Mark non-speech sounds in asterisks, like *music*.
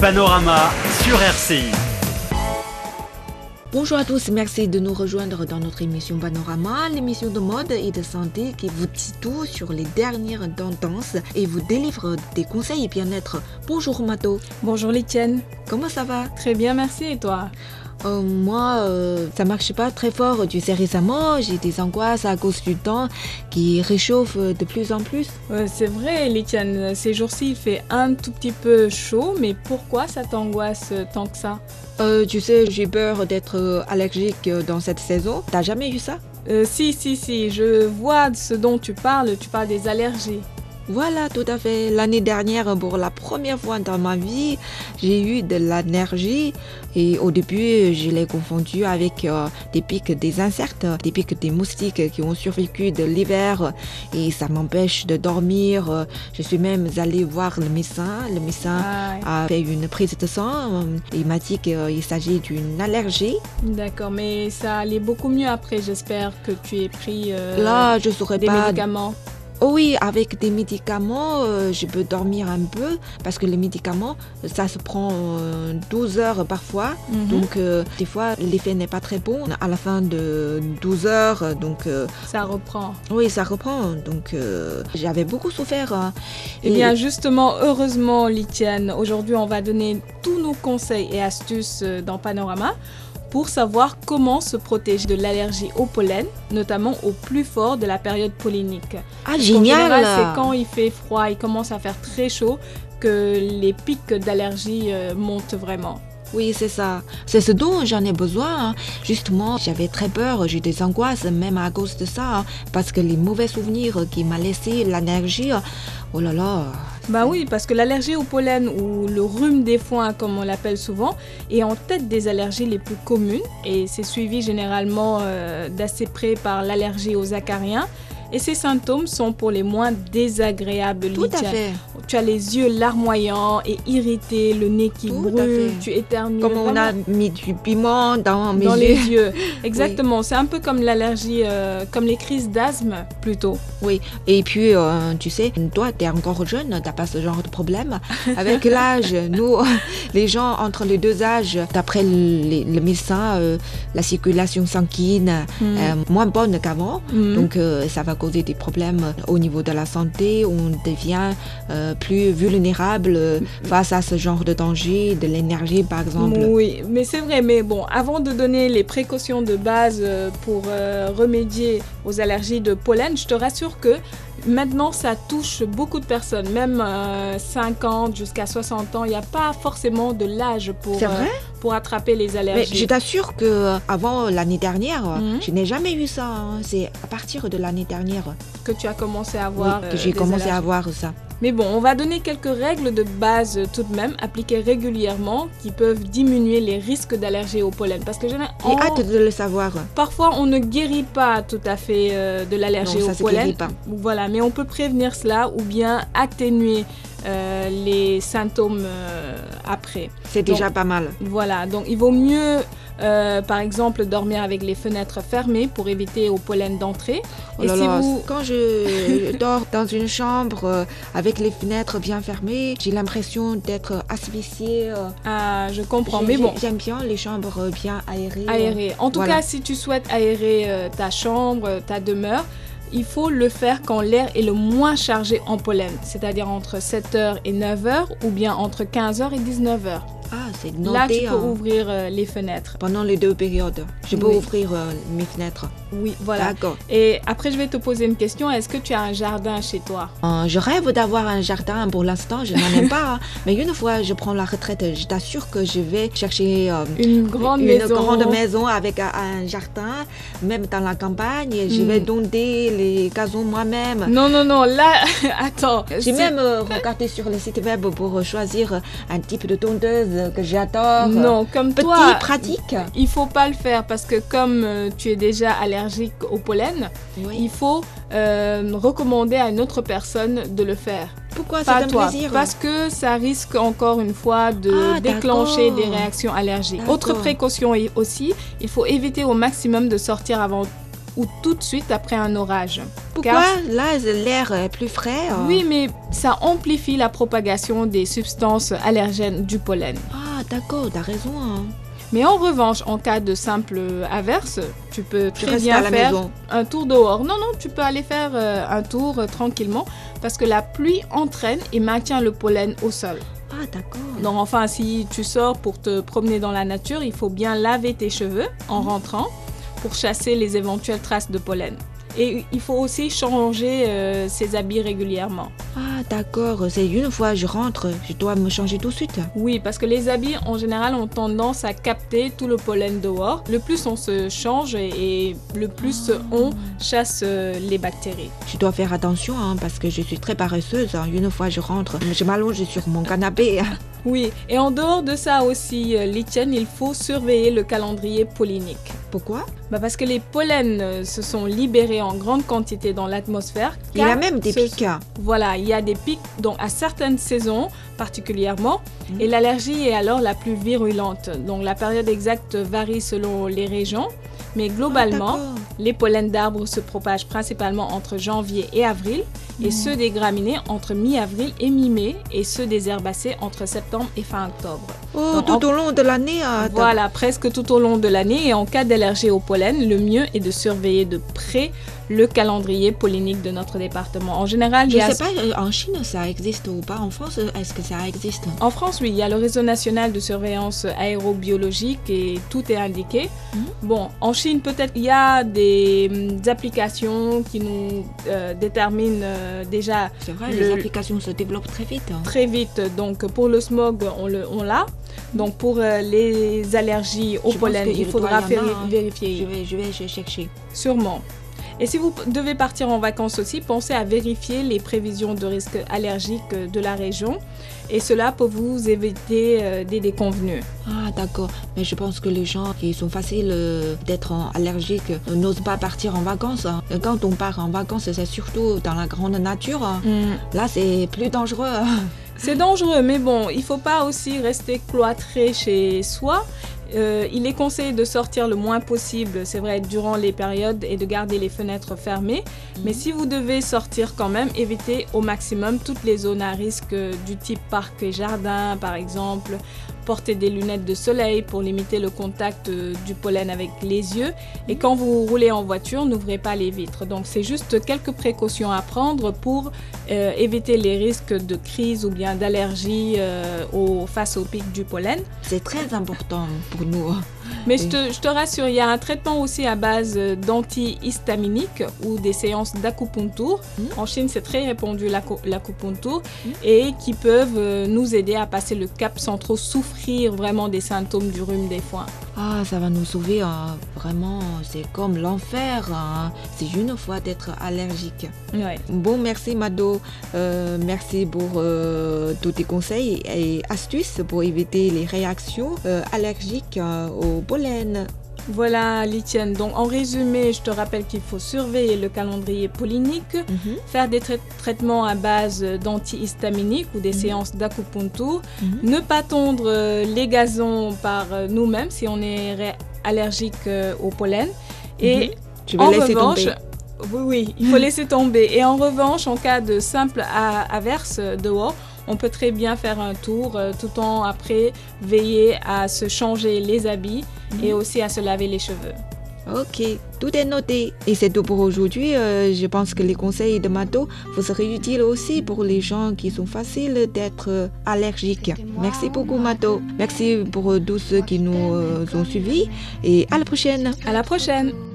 Panorama sur RCI. Bonjour à tous, merci de nous rejoindre dans notre émission Panorama, l'émission de mode et de santé qui vous dit tout sur les dernières tendances et vous délivre des conseils bien-être. Bonjour Mato. Bonjour Litienne. Comment ça va? Très bien, merci et toi? Euh, moi, euh, ça marche pas très fort. Tu sais, récemment, j'ai des angoisses à cause du temps qui réchauffe de plus en plus. Euh, c'est vrai, Litiane. Ces jours-ci, il fait un tout petit peu chaud, mais pourquoi ça t'angoisse tant que ça? Euh, Tu sais, j'ai peur d'être allergique dans cette saison. T'as jamais eu ça? Euh, Si, si, si. Je vois de ce dont tu parles. Tu parles des allergies. Voilà, tout à fait. L'année dernière, pour la première fois dans ma vie, j'ai eu de l'allergie. Et au début, je l'ai confondu avec euh, des pics des insectes, des pics des moustiques qui ont survécu de l'hiver. Et ça m'empêche de dormir. Je suis même allée voir le médecin. Le médecin Ah, a fait une prise de sang. Il m'a dit qu'il s'agit d'une allergie. D'accord, mais ça allait beaucoup mieux après. J'espère que tu aies pris euh, Là, je saurais des pas. médicaments. Oh oui, avec des médicaments, euh, je peux dormir un peu parce que les médicaments, ça se prend euh, 12 heures parfois. Mhm. Donc, euh, des fois, l'effet n'est pas très bon. À la fin de 12 heures, euh, donc, euh, Ça reprend. oui, ça reprend. Donc, euh, j'avais beaucoup souffert. hein. Eh bien, justement, heureusement, Litiane, aujourd'hui, on va donner tous nos conseils et astuces euh, dans Panorama pour savoir comment se protéger de l'allergie au pollen, notamment au plus fort de la période pollinique. ah, En génial! général, c'est quand il fait froid, il commence à faire très chaud, que les pics d'allergie euh, montent vraiment. Oui, c'est ça. C'est ce dont j'en ai besoin. hein. Justement, j'avais très peur, j'ai des angoisses, même à cause de ça, hein, parce que les mauvais souvenirs qui m'a laissé l'allergie, oh là là. Bah oui, parce que l'allergie au pollen ou le rhume des foins, comme on l'appelle souvent, est en tête des allergies les plus communes et c'est suivi généralement euh, d'assez près par l'allergie aux acariens. Et ces symptômes sont pour les moins désagréables. Tout à fait. Tu as les yeux larmoyants et irrités, le nez qui Tout brûle, tu éternues. Comme on a mis du piment dans mes dans yeux. les yeux. *laughs* Exactement, c'est un peu comme l'allergie, euh, comme les crises d'asthme plutôt. Oui, et puis euh, tu sais, toi, tu es encore jeune, t'as pas ce genre de problème. *laughs* Avec l'âge, nous, *laughs* les gens entre les deux âges, d'après le, médecin, euh, la circulation sanguine est moins bonne qu'avant. Mhm. Donc ça va causer des problèmes au niveau de la santé. On devient euh, plus vulnérable euh, face à ce genre de danger, de l'énergie par exemple. Oui, mais c'est vrai. Mais bon, avant de donner les précautions de base euh, pour euh, remédier aux allergies de pollen, je te rassure que maintenant ça touche beaucoup de personnes, même euh, 50 jusqu'à 60 ans. Il n'y a pas forcément de l'âge pour, C'est euh, vrai pour attraper les Mais allergies. je t'assure que euh, avant l'année dernière, Mhm. je n'ai jamais eu ça. hein. C'est à partir de l'année dernière que tu as commencé à oui, avoir. que euh, j'ai des commencé à avoir ça. Mais bon, on va donner quelques règles de base tout de même, appliquées régulièrement, qui peuvent diminuer les risques d'allergie au pollen. Parce que J'ai hâte de le savoir. parfois on ne guérit pas tout à fait euh, de l'allergie au ça se pollen. guérit pas. Voilà, mais on peut prévenir cela ou bien atténuer euh, les symptômes euh, après. C'est Donc- déjà pas mal. Voilà, donc il vaut mieux, euh, par exemple, dormir avec les fenêtres fermées pour éviter au pollen d'entrer. Oh Et si vous- Quand je *laughs* dors dans une chambre euh, avec les fenêtres bien fermées, j'ai l'impression d'être asphyxiée. euh. Ah, je comprends, mais bon. j'ai- J'aime bien les chambres bien aérées. aérer. En tout Voilà. cas, si tu souhaites aérer ta chambre, ta demeure, il faut le faire quand l'air est le moins chargé en pollen, c'est-à-dire entre 7h et 9h ou bien entre 15h et 19h. Ah, c'est Là, tu peux hein. ouvrir euh, les fenêtres. pendant les deux périodes. Je peux Oui. ouvrir euh, mes fenêtres. Oui, voilà. D'accord. Et après, je vais te poser une question. Est-ce que tu as un jardin chez toi? Euh, je rêve d'avoir un jardin pour l'instant, je n'en ai pas. hein. *laughs* Mais une fois je prends la retraite, je t'assure que je vais chercher Une grande une maison grande maison avec un, jardin, même dans la campagne. Je Mm. vais donder les gazons moi-même. Non, non, non, là, *laughs* attends. J'ai même regardé sur le site web pour choisir un type de tondeuse que j'adore. Non, comme Petit, toi. pratique. Il faut pas le faire parce que comme euh, tu es déjà allergique au pollen, Oui. il faut euh, recommander à une autre personne de le faire. Pourquoi c'est Pas un toi, plaisir? Parce que ça risque encore une fois de Ah, déclencher des réactions allergiques. Autre précaution aussi, il faut éviter au maximum de sortir avant ou tout de suite après un orage. Pourquoi Car- là l'air est plus frais euh? Oui, mais ça amplifie la propagation des substances allergènes du pollen. Ah d'accord, t'as raison. hein. Mais en revanche, en cas de simple averse, tu peux très bien à faire maison. un tour dehors. Non, non, tu peux aller faire euh, un tour euh, tranquillement parce que la pluie entraîne et maintient le pollen au sol. Ah d'accord. Donc enfin, si tu sors pour te promener dans la nature, il faut bien laver tes cheveux en rentrant pour chasser les éventuelles traces de pollen. Et il faut aussi changer euh, ses habits régulièrement. Ah d'accord, c'est une fois je rentre, je dois me changer tout de suite. Oui, parce que les habits en général ont tendance à capter tout le pollen dehors. Le plus on se change et, le plus on chasse euh, les bactéries. Je dois faire attention hein, parce que je suis très paresseuse. hein. Une fois je rentre, je m'allonge sur mon canapé. Oui, et en dehors de ça aussi, euh, Litienne, il faut surveiller le calendrier pollinique. Pourquoi Bah parce que les pollens euh, se sont libérés en grande quantité dans l'atmosphère. Il y a même des pics. Voilà, il y a des pics donc à certaines saisons particulièrement Mhm. et l'allergie est alors la plus virulente. Donc la période exacte varie selon les régions, mais globalement, Ah, les pollens d'arbres se propagent principalement entre janvier et avril et Mhm. ceux des graminées entre mi-avril et mi-mai et ceux des herbacées entre septembre et fin octobre. Oh, Donc, tout au long de l'année. ah, t'as- Voilà, presque tout au long de l'année et en cas d'allergie au pollen, le mieux est de surveiller de près le calendrier pollinique de notre département. En général, il Je y a- sais pas, euh, en Chine ça existe ou pas? En France, euh, est-ce que ça existe? En France, oui, il y a le réseau national de surveillance aérobiologique et tout est indiqué. Mhm. Bon, en Chine, peut-être il y a des hum, applications qui nous euh, déterminent euh, déjà C'est vrai, Le- les applications se développent très vite. hein. très vite. Donc, pour le smog, on le- on l'a. Donc, pour euh, les allergies au Je pollen, il faudra y hein. vérifier. Je vais, je vais ch- chercher. Sûrement. Et si vous devez partir en vacances aussi, pensez à vérifier les prévisions de risque allergique de la région. Et cela peut vous éviter euh, des déconvenus. Ah d'accord, mais je pense que les gens qui sont faciles euh, d'être allergiques euh, n'osent pas partir en vacances. hein. Quand on part en vacances, c'est surtout dans la grande nature. hein. Là, c'est plus dangereux. C'est dangereux, mais bon, il faut pas aussi rester cloîtré chez soi. Euh, il est conseillé de sortir le moins possible, c'est vrai, durant les périodes et de garder les fenêtres fermées. Mais si vous devez sortir quand même, évitez au maximum toutes les zones à risque euh, du type parc et jardin, par exemple. Portez des lunettes de soleil pour limiter le contact euh, du pollen avec les yeux. Et quand vous roulez en voiture, n'ouvrez pas les vitres. Donc c'est juste quelques précautions à prendre pour euh, éviter les risques de crise ou bien d'allergie euh, au- face au pic du pollen. C'est très important pour nous. Mais je te, je te rassure, il y a un traitement aussi à base euh, d'antihistaminique ou des séances d'acupuncture. Mm. En Chine, c'est très répandu l'acu- l'acupuncture Mm. et qui peuvent euh, nous aider à passer le cap sans trop souffrir vraiment des symptômes du rhume des foins. Ah, ça va nous sauver. hein. Vraiment, c'est comme l'enfer. hein. C'est une fois d'être allergique. Ouais. Bon, merci Mado. Euh, merci pour euh, tous tes conseils et astuces pour éviter les réactions euh, allergiques au pollen. Voilà, Litienne. Donc, en résumé, je te rappelle qu'il faut surveiller le calendrier pollinique, Mhm, faire des trai- traitements à base d'antihistaminique ou des Mhm. séances d'acupuncture, mhm. ne pas tondre euh, les gazons par euh, nous-mêmes si on est allergique euh, au pollen. Et vais en laisser revanche, tomber. oui, oui, il faut *laughs* laisser tomber. Et en revanche, en cas de simple averse dehors, on peut très bien faire un tour euh, tout en après veiller à se changer les habits et aussi à se laver les cheveux. Ok, tout est noté. Et c'est tout pour aujourd'hui. Euh, je pense que les conseils de Mado vous seraient utiles aussi pour les gens qui sont faciles d'être euh, allergiques. Merci beaucoup Mado. Merci pour tous ceux qui nous euh, ont suivis. Et à la prochaine. À la prochaine!